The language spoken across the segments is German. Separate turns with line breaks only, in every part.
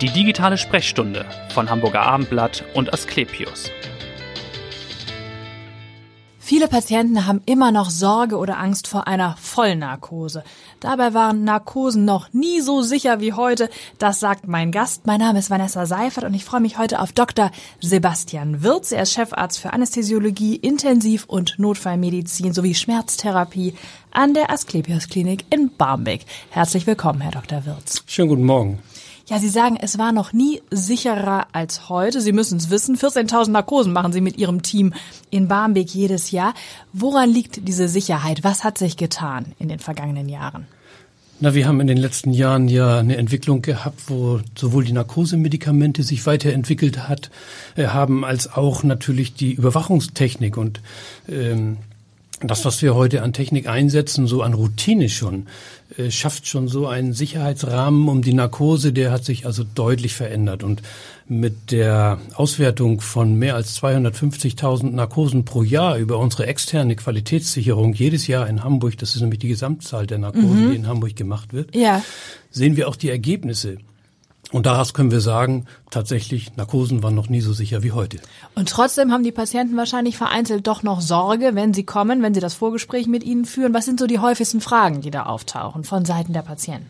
Die digitale Sprechstunde von Hamburger Abendblatt und Asklepios.
Viele Patienten haben immer noch Sorge oder Angst vor einer Vollnarkose. Dabei waren Narkosen noch nie so sicher wie heute. Das sagt mein Gast. Mein Name ist Vanessa Seifert und ich freue mich heute auf Dr. Sebastian Wirz. Er ist Chefarzt für Anästhesiologie, Intensiv- und Notfallmedizin sowie Schmerztherapie an der Asklepios Klinik in Barmbek. Herzlich willkommen, Herr Dr. Wirz.
Schönen guten Morgen.
Ja, Sie sagen, es war noch nie sicherer als heute. Sie müssen es wissen. 14.000 Narkosen machen Sie mit Ihrem Team in Barmbek jedes Jahr. Woran liegt diese Sicherheit? Was hat sich getan in den vergangenen Jahren?
Na, wir haben in den letzten Jahren ja eine Entwicklung gehabt, wo sowohl die Narkosemedikamente sich weiterentwickelt hat, äh, haben, als auch natürlich die Überwachungstechnik und ähm, das, was wir heute an Technik einsetzen, so an Routine schon, äh, schafft schon so einen Sicherheitsrahmen um die Narkose, der hat sich also deutlich verändert. Und mit der Auswertung von mehr als 250.000 Narkosen pro Jahr über unsere externe Qualitätssicherung jedes Jahr in Hamburg, das ist nämlich die Gesamtzahl der Narkosen, mhm. die in Hamburg gemacht wird, ja. sehen wir auch die Ergebnisse. Und daraus können wir sagen, tatsächlich, Narkosen waren noch nie so sicher wie heute.
Und trotzdem haben die Patienten wahrscheinlich vereinzelt doch noch Sorge, wenn sie kommen, wenn sie das Vorgespräch mit ihnen führen. Was sind so die häufigsten Fragen, die da auftauchen von Seiten der Patienten?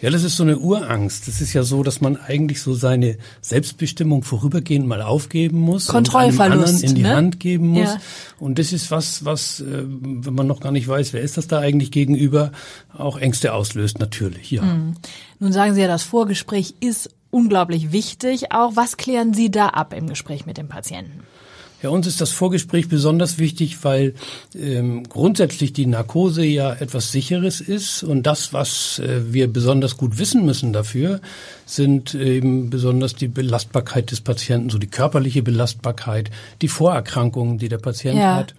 Ja, das ist so eine Urangst. Das ist ja so, dass man eigentlich so seine Selbstbestimmung vorübergehend mal aufgeben muss
Kontrollverlust,
anderen in die
ne?
Hand geben muss. Ja. Und das ist was, was, äh, wenn man noch gar nicht weiß, wer ist das da eigentlich gegenüber, auch Ängste auslöst, natürlich, ja. Mhm.
Nun sagen Sie ja, das Vorgespräch ist unglaublich wichtig. Auch was klären Sie da ab im Gespräch mit dem Patienten?
Ja, uns ist das Vorgespräch besonders wichtig, weil ähm, grundsätzlich die Narkose ja etwas Sicheres ist und das, was äh, wir besonders gut wissen müssen dafür, sind eben besonders die Belastbarkeit des Patienten, so die körperliche Belastbarkeit, die Vorerkrankungen, die der Patient ja. hat,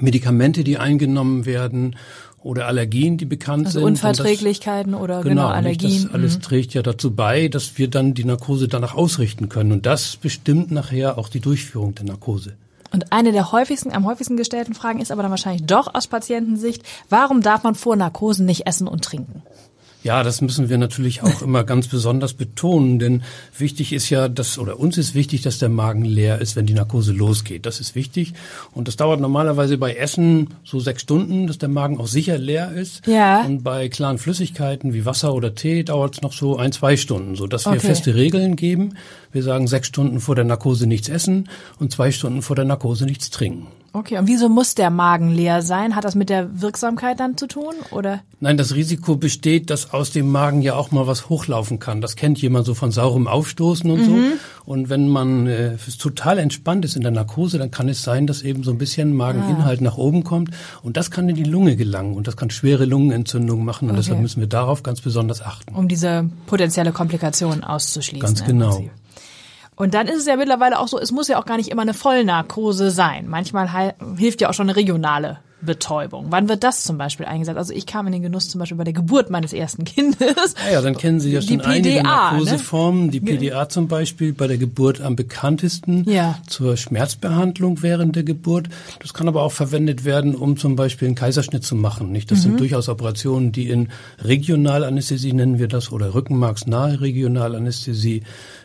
Medikamente, die eingenommen werden oder Allergien, die bekannt
also
sind.
Unverträglichkeiten das, oder genau, genau Allergien.
Nicht, das alles mhm. trägt ja dazu bei, dass wir dann die Narkose danach ausrichten können. Und das bestimmt nachher auch die Durchführung der Narkose.
Und eine der häufigsten, am häufigsten gestellten Fragen ist aber dann wahrscheinlich doch aus Patientensicht, warum darf man vor Narkosen nicht essen und trinken?
Ja, das müssen wir natürlich auch immer ganz besonders betonen, denn wichtig ist ja, dass, oder uns ist wichtig, dass der Magen leer ist, wenn die Narkose losgeht. Das ist wichtig. Und das dauert normalerweise bei Essen so sechs Stunden, dass der Magen auch sicher leer ist. Ja. Und bei klaren Flüssigkeiten wie Wasser oder Tee dauert es noch so ein, zwei Stunden, so dass wir okay. feste Regeln geben. Wir sagen sechs Stunden vor der Narkose nichts essen und zwei Stunden vor der Narkose nichts trinken.
Okay, und wieso muss der Magen leer sein? Hat das mit der Wirksamkeit dann zu tun, oder?
Nein, das Risiko besteht, dass aus dem Magen ja auch mal was hochlaufen kann. Das kennt jemand so von saurem Aufstoßen und mhm. so. Und wenn man äh, total entspannt ist in der Narkose, dann kann es sein, dass eben so ein bisschen Mageninhalt ah. nach oben kommt. Und das kann in die Lunge gelangen und das kann schwere Lungenentzündungen machen. Und okay. deshalb müssen wir darauf ganz besonders achten.
Um diese potenzielle Komplikation auszuschließen.
Ganz genau.
Und dann ist es ja mittlerweile auch so, es muss ja auch gar nicht immer eine Vollnarkose sein. Manchmal hilft ja auch schon eine regionale Betäubung. Wann wird das zum Beispiel eingesetzt? Also ich kam in den Genuss zum Beispiel bei der Geburt meines ersten Kindes.
Ja, ja dann kennen Sie ja schon PDA, einige ne? Narkoseformen. Ne? Die PDA zum Beispiel bei der Geburt am bekanntesten ja. zur Schmerzbehandlung während der Geburt. Das kann aber auch verwendet werden, um zum Beispiel einen Kaiserschnitt zu machen. Nicht? Das mhm. sind durchaus Operationen, die in Regionalanästhesie nennen wir das oder rückenmarksnahe Regionalanästhesie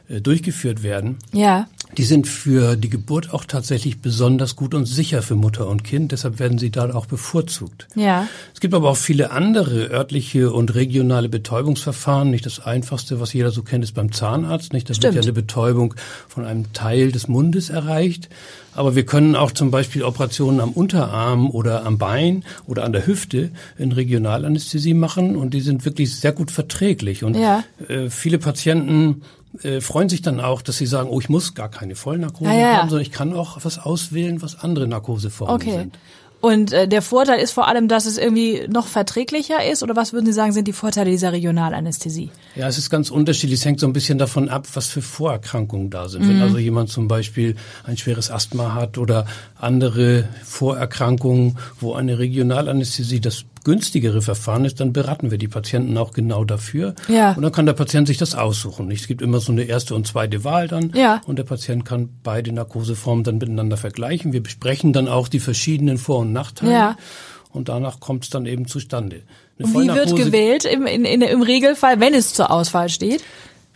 durchgeführt werden. Ja. Die sind für die Geburt auch tatsächlich besonders gut und sicher für Mutter und Kind. Deshalb werden sie da auch bevorzugt. Ja. Es gibt aber auch viele andere örtliche und regionale Betäubungsverfahren. Nicht das einfachste, was jeder so kennt, ist beim Zahnarzt. Nicht, Stimmt. wird ja eine Betäubung von einem Teil des Mundes erreicht. Aber wir können auch zum Beispiel Operationen am Unterarm oder am Bein oder an der Hüfte in Regionalanästhesie machen und die sind wirklich sehr gut verträglich. Und ja. äh, viele Patienten äh, freuen sich dann auch, dass sie sagen, oh, ich muss gar keine Vollnarkose ah, ja, haben, sondern ich kann auch was auswählen, was andere Narkoseformen okay. sind.
Und äh, der Vorteil ist vor allem, dass es irgendwie noch verträglicher ist? Oder was würden Sie sagen, sind die Vorteile dieser Regionalanästhesie?
Ja, es ist ganz unterschiedlich. Es hängt so ein bisschen davon ab, was für Vorerkrankungen da sind. Mhm. Wenn also jemand zum Beispiel ein schweres Asthma hat oder andere Vorerkrankungen, wo eine Regionalanästhesie das günstigere Verfahren ist, dann beraten wir die Patienten auch genau dafür. Ja. Und dann kann der Patient sich das aussuchen. Es gibt immer so eine erste und zweite Wahl dann. Ja. Und der Patient kann beide Narkoseformen dann miteinander vergleichen. Wir besprechen dann auch die verschiedenen Vor- und Nachteile. Ja. Und danach kommt es dann eben zustande.
und wie wird gewählt im, in, in, im Regelfall, wenn es zur Auswahl steht?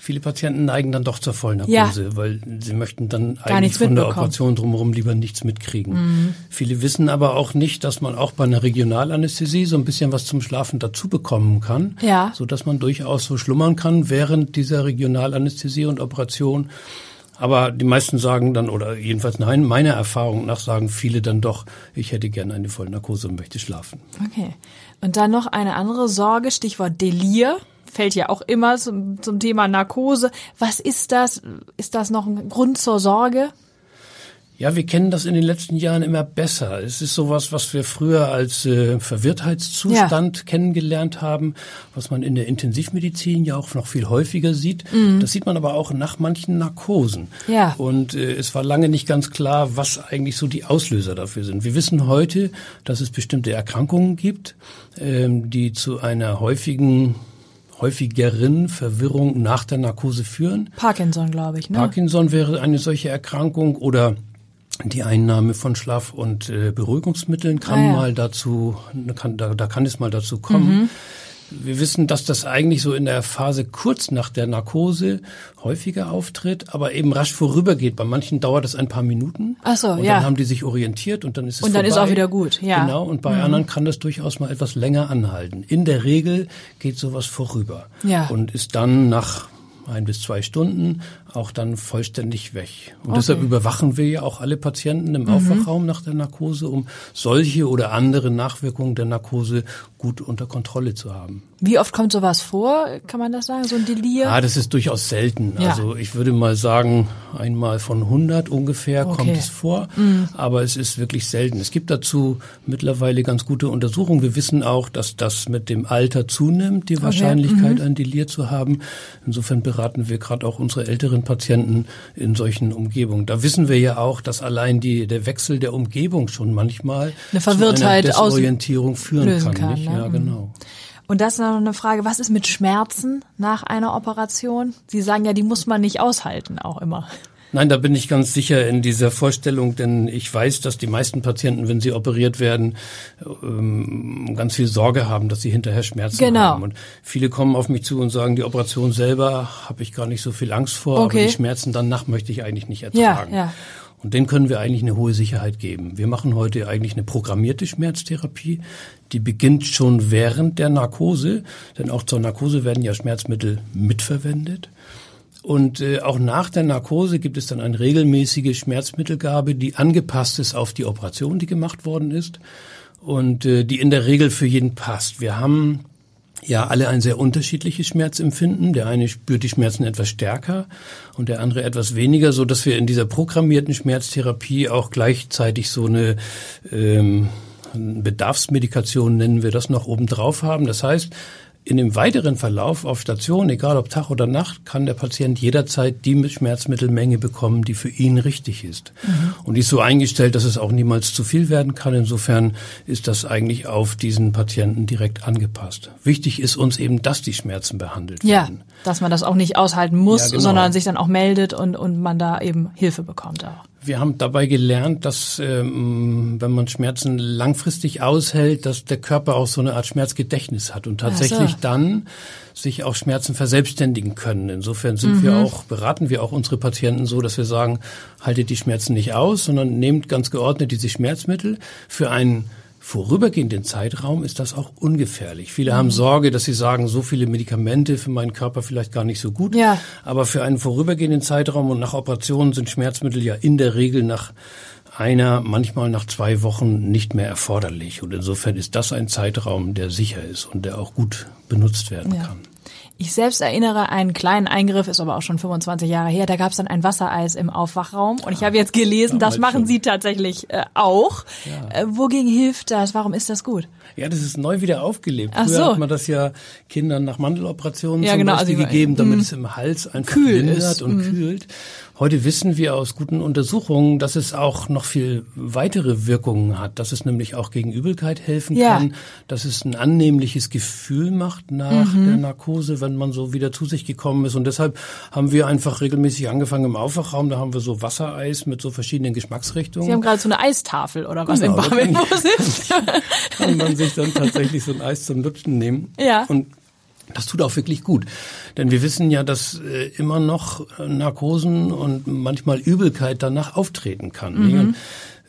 Viele Patienten neigen dann doch zur Vollnarkose, ja. weil sie möchten dann eigentlich von der Operation drumherum lieber nichts mitkriegen. Mhm. Viele wissen aber auch nicht, dass man auch bei einer Regionalanästhesie so ein bisschen was zum Schlafen dazu bekommen kann, ja. so dass man durchaus so schlummern kann während dieser Regionalanästhesie und Operation. Aber die meisten sagen dann, oder jedenfalls nein, meiner Erfahrung nach sagen viele dann doch, ich hätte gerne eine Vollnarkose und möchte schlafen.
Okay. Und dann noch eine andere Sorge, Stichwort Delir fällt ja auch immer zum, zum Thema Narkose. Was ist das? Ist das noch ein Grund zur Sorge?
Ja, wir kennen das in den letzten Jahren immer besser. Es ist sowas, was wir früher als äh, Verwirrtheitszustand ja. kennengelernt haben, was man in der Intensivmedizin ja auch noch viel häufiger sieht. Mhm. Das sieht man aber auch nach manchen Narkosen. Ja. Und äh, es war lange nicht ganz klar, was eigentlich so die Auslöser dafür sind. Wir wissen heute, dass es bestimmte Erkrankungen gibt, ähm, die zu einer häufigen häufigeren Verwirrung nach der Narkose führen.
Parkinson, glaube ich. Ne?
Parkinson wäre eine solche Erkrankung oder die Einnahme von Schlaf- und äh, Beruhigungsmitteln kann ah, ja. mal dazu, kann, da, da kann es mal dazu kommen. Mhm. Wir wissen, dass das eigentlich so in der Phase kurz nach der Narkose häufiger auftritt, aber eben rasch vorübergeht. Bei manchen dauert es ein paar Minuten.
Ach so,
und
ja.
dann haben die sich orientiert und dann ist es
Und dann vorbei. ist auch wieder gut, ja.
Genau, und bei mhm. anderen kann das durchaus mal etwas länger anhalten. In der Regel geht sowas vorüber. Ja. Und ist dann nach ein bis zwei Stunden auch dann vollständig weg. Und okay. deshalb überwachen wir ja auch alle Patienten im mhm. Aufwachraum nach der Narkose, um solche oder andere Nachwirkungen der Narkose gut unter Kontrolle zu haben.
Wie oft kommt sowas vor? Kann man das sagen? So ein Delir?
Ja, das ist durchaus selten. Ja. Also ich würde mal sagen, einmal von 100 ungefähr okay. kommt es vor. Mhm. Aber es ist wirklich selten. Es gibt dazu mittlerweile ganz gute Untersuchungen. Wir wissen auch, dass das mit dem Alter zunimmt, die Wahrscheinlichkeit, okay. mhm. ein Delir zu haben. Insofern beraten wir gerade auch unsere älteren Patienten in solchen Umgebungen. Da wissen wir ja auch, dass allein die, der Wechsel der Umgebung schon manchmal
eine Verwirrtheit
zu einer Desorientierung führen kann. kann ne? Ja, mhm. genau.
Und das ist noch eine Frage, was ist mit Schmerzen nach einer Operation? Sie sagen ja, die muss man nicht aushalten, auch immer.
Nein, da bin ich ganz sicher in dieser Vorstellung, denn ich weiß, dass die meisten Patienten, wenn sie operiert werden, ähm, ganz viel Sorge haben, dass sie hinterher Schmerzen genau. haben. Und viele kommen auf mich zu und sagen, die Operation selber habe ich gar nicht so viel Angst vor, okay. aber die Schmerzen danach möchte ich eigentlich nicht ertragen. Ja, ja. Und denen können wir eigentlich eine hohe Sicherheit geben. Wir machen heute eigentlich eine programmierte Schmerztherapie. Die beginnt schon während der Narkose, denn auch zur Narkose werden ja Schmerzmittel mitverwendet. Und äh, auch nach der Narkose gibt es dann eine regelmäßige Schmerzmittelgabe, die angepasst ist auf die Operation, die gemacht worden ist und äh, die in der Regel für jeden passt. Wir haben ja alle ein sehr unterschiedliches Schmerzempfinden. Der eine spürt die Schmerzen etwas stärker und der andere etwas weniger, so dass wir in dieser programmierten Schmerztherapie auch gleichzeitig so eine ähm, Bedarfsmedikation nennen wir das noch oben drauf haben. Das heißt, in dem weiteren Verlauf auf Station, egal ob Tag oder Nacht, kann der Patient jederzeit die Schmerzmittelmenge bekommen, die für ihn richtig ist. Mhm. Und die ist so eingestellt, dass es auch niemals zu viel werden kann. Insofern ist das eigentlich auf diesen Patienten direkt angepasst. Wichtig ist uns eben, dass die Schmerzen behandelt
ja,
werden.
Ja, dass man das auch nicht aushalten muss, ja, genau. sondern sich dann auch meldet und, und man da eben Hilfe bekommt auch.
Wir haben dabei gelernt, dass ähm, wenn man Schmerzen langfristig aushält, dass der Körper auch so eine Art Schmerzgedächtnis hat und tatsächlich so. dann sich auch Schmerzen verselbstständigen können. Insofern sind mhm. wir auch, beraten wir auch unsere Patienten so, dass wir sagen, haltet die Schmerzen nicht aus, sondern nehmt ganz geordnet diese Schmerzmittel für einen vorübergehenden Zeitraum ist das auch ungefährlich. Viele mhm. haben Sorge, dass sie sagen, so viele Medikamente für meinen Körper vielleicht gar nicht so gut. Ja. Aber für einen vorübergehenden Zeitraum und nach Operationen sind Schmerzmittel ja in der Regel nach einer, manchmal nach zwei Wochen nicht mehr erforderlich. Und insofern ist das ein Zeitraum, der sicher ist und der auch gut benutzt werden ja. kann.
Ich selbst erinnere einen kleinen Eingriff, ist aber auch schon 25 Jahre her. Da gab es dann ein Wassereis im Aufwachraum. Und ich habe jetzt gelesen, das machen. Sie tatsächlich äh, auch. Ja. Äh, wogegen hilft das? Warum ist das gut?
Ja, das ist neu wieder aufgelebt. Ach Früher so. hat man das ja Kindern nach Mandeloperationen ja, zum genau, Beispiel also, gegeben, damit mh. es im Hals einfach kühl lindert und mh. kühlt. Heute wissen wir aus guten Untersuchungen, dass es auch noch viel weitere Wirkungen hat, dass es nämlich auch gegen Übelkeit helfen ja. kann, dass es ein annehmliches Gefühl macht nach mhm. der Narkose, wenn man so wieder zu sich gekommen ist. Und deshalb haben wir einfach regelmäßig angefangen im Aufwachraum. Da haben wir so Wassereis mit so verschiedenen Geschmacksrichtungen.
Sie haben gerade so eine Eistafel oder was genau, im Barmenbus
ist. kann man sich dann tatsächlich so ein Eis zum Lutschen nehmen. Ja. Und Das tut auch wirklich gut. Denn wir wissen ja, dass äh, immer noch Narkosen und manchmal Übelkeit danach auftreten kann. Mhm.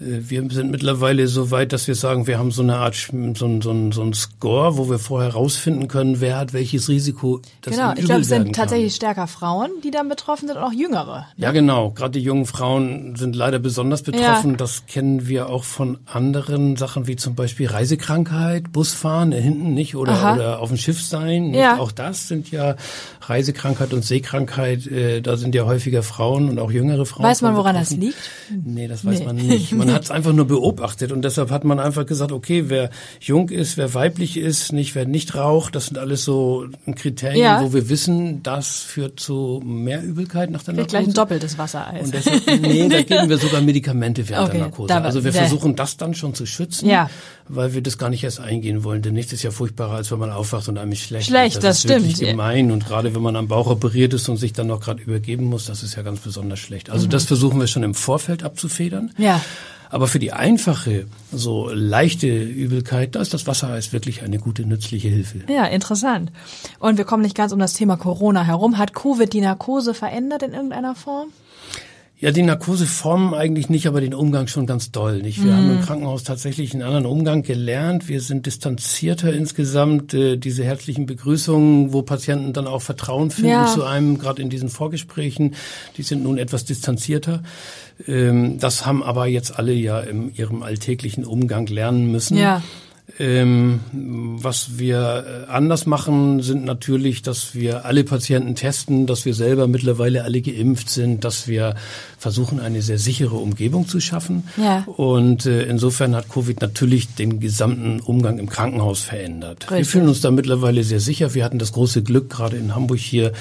Äh, wir sind mittlerweile so weit, dass wir sagen, wir haben so eine Art so ein, so ein, so ein Score, wo wir vorher herausfinden können, wer hat welches Risiko.
Das genau, ich glaube, es sind tatsächlich stärker Frauen, die dann betroffen sind und auch Jüngere. Ne?
Ja, genau. Gerade die jungen Frauen sind leider besonders betroffen. Ja. Das kennen wir auch von anderen Sachen wie zum Beispiel Reisekrankheit, Busfahren äh, hinten nicht oder, oder auf dem Schiff sein. Ja. Auch das sind ja Reisekrankheit und Seekrankheit. Äh, da sind ja häufiger Frauen und auch jüngere Frauen.
Weiß man, woran betroffen. das liegt?
Nee, das weiß nee. man nicht. Man hat es einfach nur beobachtet und deshalb hat man einfach gesagt, okay, wer jung ist, wer weiblich ist, nicht wer nicht raucht, das sind alles so Kriterien, ja. wo wir wissen, das führt zu mehr Übelkeit nach der Narkose.
gleich ein doppeltes Wassereis.
Und deshalb, nee, da geben wir sogar Medikamente während okay, der Narkose. Also wir versuchen das dann schon zu schützen, ja. weil wir das gar nicht erst eingehen wollen, denn nichts ist ja furchtbarer, als wenn man aufwacht und einem ist schlecht.
Schlecht, das, das ist stimmt.
gemein und gerade wenn man am Bauch operiert ist und sich dann noch gerade übergeben muss, das ist ja ganz besonders schlecht. Also mhm. das versuchen wir schon im Vorfeld abzufedern.
Ja.
Aber für die einfache, so leichte Übelkeit, da ist das Wassereis wirklich eine gute, nützliche Hilfe.
Ja, interessant. Und wir kommen nicht ganz um das Thema Corona herum. Hat Covid die Narkose verändert in irgendeiner Form?
Ja, die Narkoseformen eigentlich nicht, aber den Umgang schon ganz doll. Nicht? Wir mm. haben im Krankenhaus tatsächlich einen anderen Umgang gelernt. Wir sind distanzierter insgesamt. Äh, diese herzlichen Begrüßungen, wo Patienten dann auch Vertrauen finden ja. zu einem, gerade in diesen Vorgesprächen, die sind nun etwas distanzierter. Ähm, das haben aber jetzt alle ja in ihrem alltäglichen Umgang lernen müssen. Ja. Ähm, was wir äh, anders machen, sind natürlich, dass wir alle Patienten testen, dass wir selber mittlerweile alle geimpft sind, dass wir versuchen, eine sehr sichere Umgebung zu schaffen. Ja. Und äh, insofern hat Covid natürlich den gesamten Umgang im Krankenhaus verändert. Richtig. Wir fühlen uns da mittlerweile sehr sicher. Wir hatten das große Glück, gerade in Hamburg hier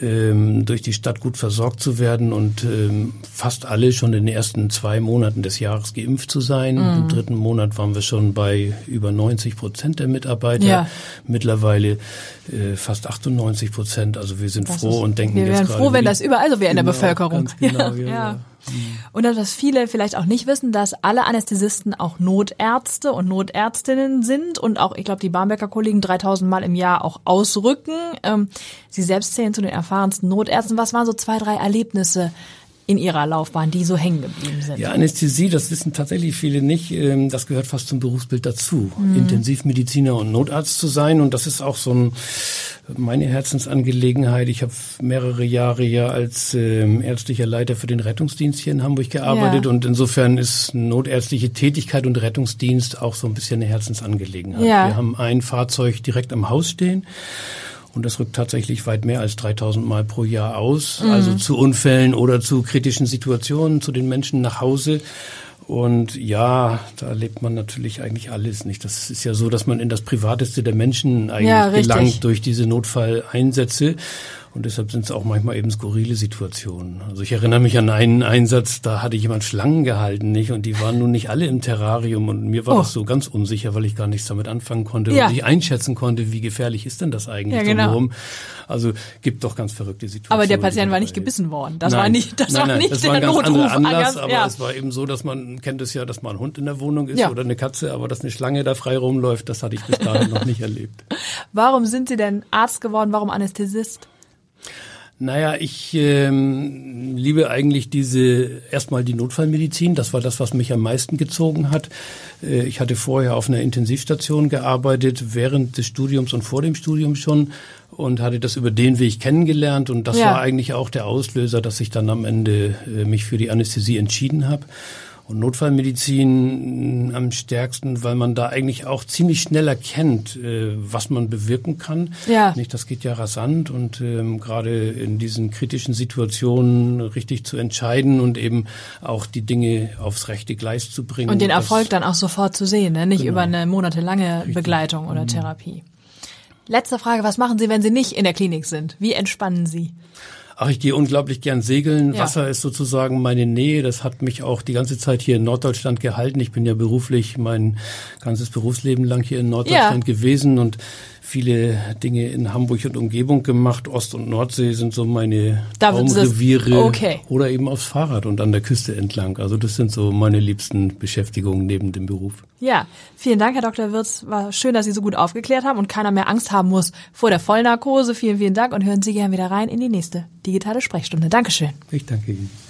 ähm, durch die Stadt gut versorgt zu werden und ähm, fast alle schon in den ersten zwei Monaten des Jahres geimpft zu sein. Mhm. Im dritten Monat waren wir schon bei über 90 Prozent der Mitarbeiter. Ja. Mittlerweile äh, fast 98 Prozent. Also wir sind das froh ist, und denken
wir
jetzt
gerade. Wir wären froh, wenn das überall so wäre in der genau, Bevölkerung.
Genau, ja, ja. ja.
Und das, was viele vielleicht auch nicht wissen, dass alle Anästhesisten auch Notärzte und Notärztinnen sind und auch, ich glaube, die Barmbecker Kollegen 3000 Mal im Jahr auch ausrücken. Ähm, sie selbst zählen zu den erfahrensten Notärzten. Was waren so zwei, drei Erlebnisse, in ihrer Laufbahn, die so hängen geblieben sind?
Ja, Anästhesie, das wissen tatsächlich viele nicht. Ähm, das gehört fast zum Berufsbild dazu, mhm. Intensivmediziner und Notarzt zu sein. Und das ist auch so ein, meine Herzensangelegenheit. Ich habe mehrere Jahre ja als ähm, ärztlicher Leiter für den Rettungsdienst hier in Hamburg gearbeitet. Ja. Und insofern ist notärztliche Tätigkeit und Rettungsdienst auch so ein bisschen eine Herzensangelegenheit. Ja. Wir haben ein Fahrzeug direkt am Haus stehen. Und das rückt tatsächlich weit mehr als 3000 Mal pro Jahr aus. Mhm. Also zu Unfällen oder zu kritischen Situationen, zu den Menschen nach Hause. Und ja, da erlebt man natürlich eigentlich alles nicht. Das ist ja so, dass man in das Privateste der Menschen eigentlich ja, gelangt durch diese Notfalleinsätze. Und deshalb sind es auch manchmal eben skurrile Situationen. Also ich erinnere mich an einen Einsatz, da hatte jemand Schlangen gehalten, nicht? Und die waren nun nicht alle im Terrarium und mir war oh. das so ganz unsicher, weil ich gar nichts damit anfangen konnte ja. und ich einschätzen konnte, wie gefährlich ist denn das eigentlich ja, genau. drumherum. Also gibt doch ganz verrückte Situationen.
Aber der Patient war nicht gebissen worden. Das
nein.
war nicht, das
nein,
war
nein,
nicht
das der war ein ganz Notruf. Anlass, aber ja. es war eben so, dass man kennt es ja, dass mal ein Hund in der Wohnung ist ja. oder eine Katze, aber dass eine Schlange da frei rumläuft, das hatte ich bis dahin noch nicht erlebt.
Warum sind Sie denn Arzt geworden? Warum Anästhesist?
Naja, ich ähm, liebe eigentlich diese erstmal die Notfallmedizin. Das war das, was mich am meisten gezogen hat. Äh, ich hatte vorher auf einer Intensivstation gearbeitet, während des Studiums und vor dem Studium schon und hatte das über den Weg kennengelernt und das ja. war eigentlich auch der Auslöser, dass ich dann am Ende äh, mich für die Anästhesie entschieden habe. Und Notfallmedizin am stärksten, weil man da eigentlich auch ziemlich schnell erkennt, äh, was man bewirken kann. Ja. Nicht, das geht ja rasant und ähm, gerade in diesen kritischen Situationen richtig zu entscheiden und eben auch die Dinge aufs rechte Gleis zu bringen.
Und den Erfolg dann auch sofort zu sehen, ne? nicht genau. über eine monatelange richtig. Begleitung oder mhm. Therapie. Letzte Frage, was machen Sie, wenn Sie nicht in der Klinik sind? Wie entspannen Sie?
Ach, ich gehe unglaublich gern segeln. Ja. Wasser ist sozusagen meine Nähe. Das hat mich auch die ganze Zeit hier in Norddeutschland gehalten. Ich bin ja beruflich mein ganzes Berufsleben lang hier in Norddeutschland ja. gewesen und viele Dinge in Hamburg und Umgebung gemacht. Ost- und Nordsee sind so meine Traumreviere.
Okay.
Oder eben aufs Fahrrad und an der Küste entlang. Also das sind so meine liebsten Beschäftigungen neben dem Beruf.
Ja, vielen Dank, Herr Dr. Wirz. War schön, dass Sie so gut aufgeklärt haben und keiner mehr Angst haben muss vor der Vollnarkose. Vielen, vielen Dank und hören Sie gerne wieder rein in die nächste digitale Sprechstunde. Dankeschön.
Ich danke Ihnen.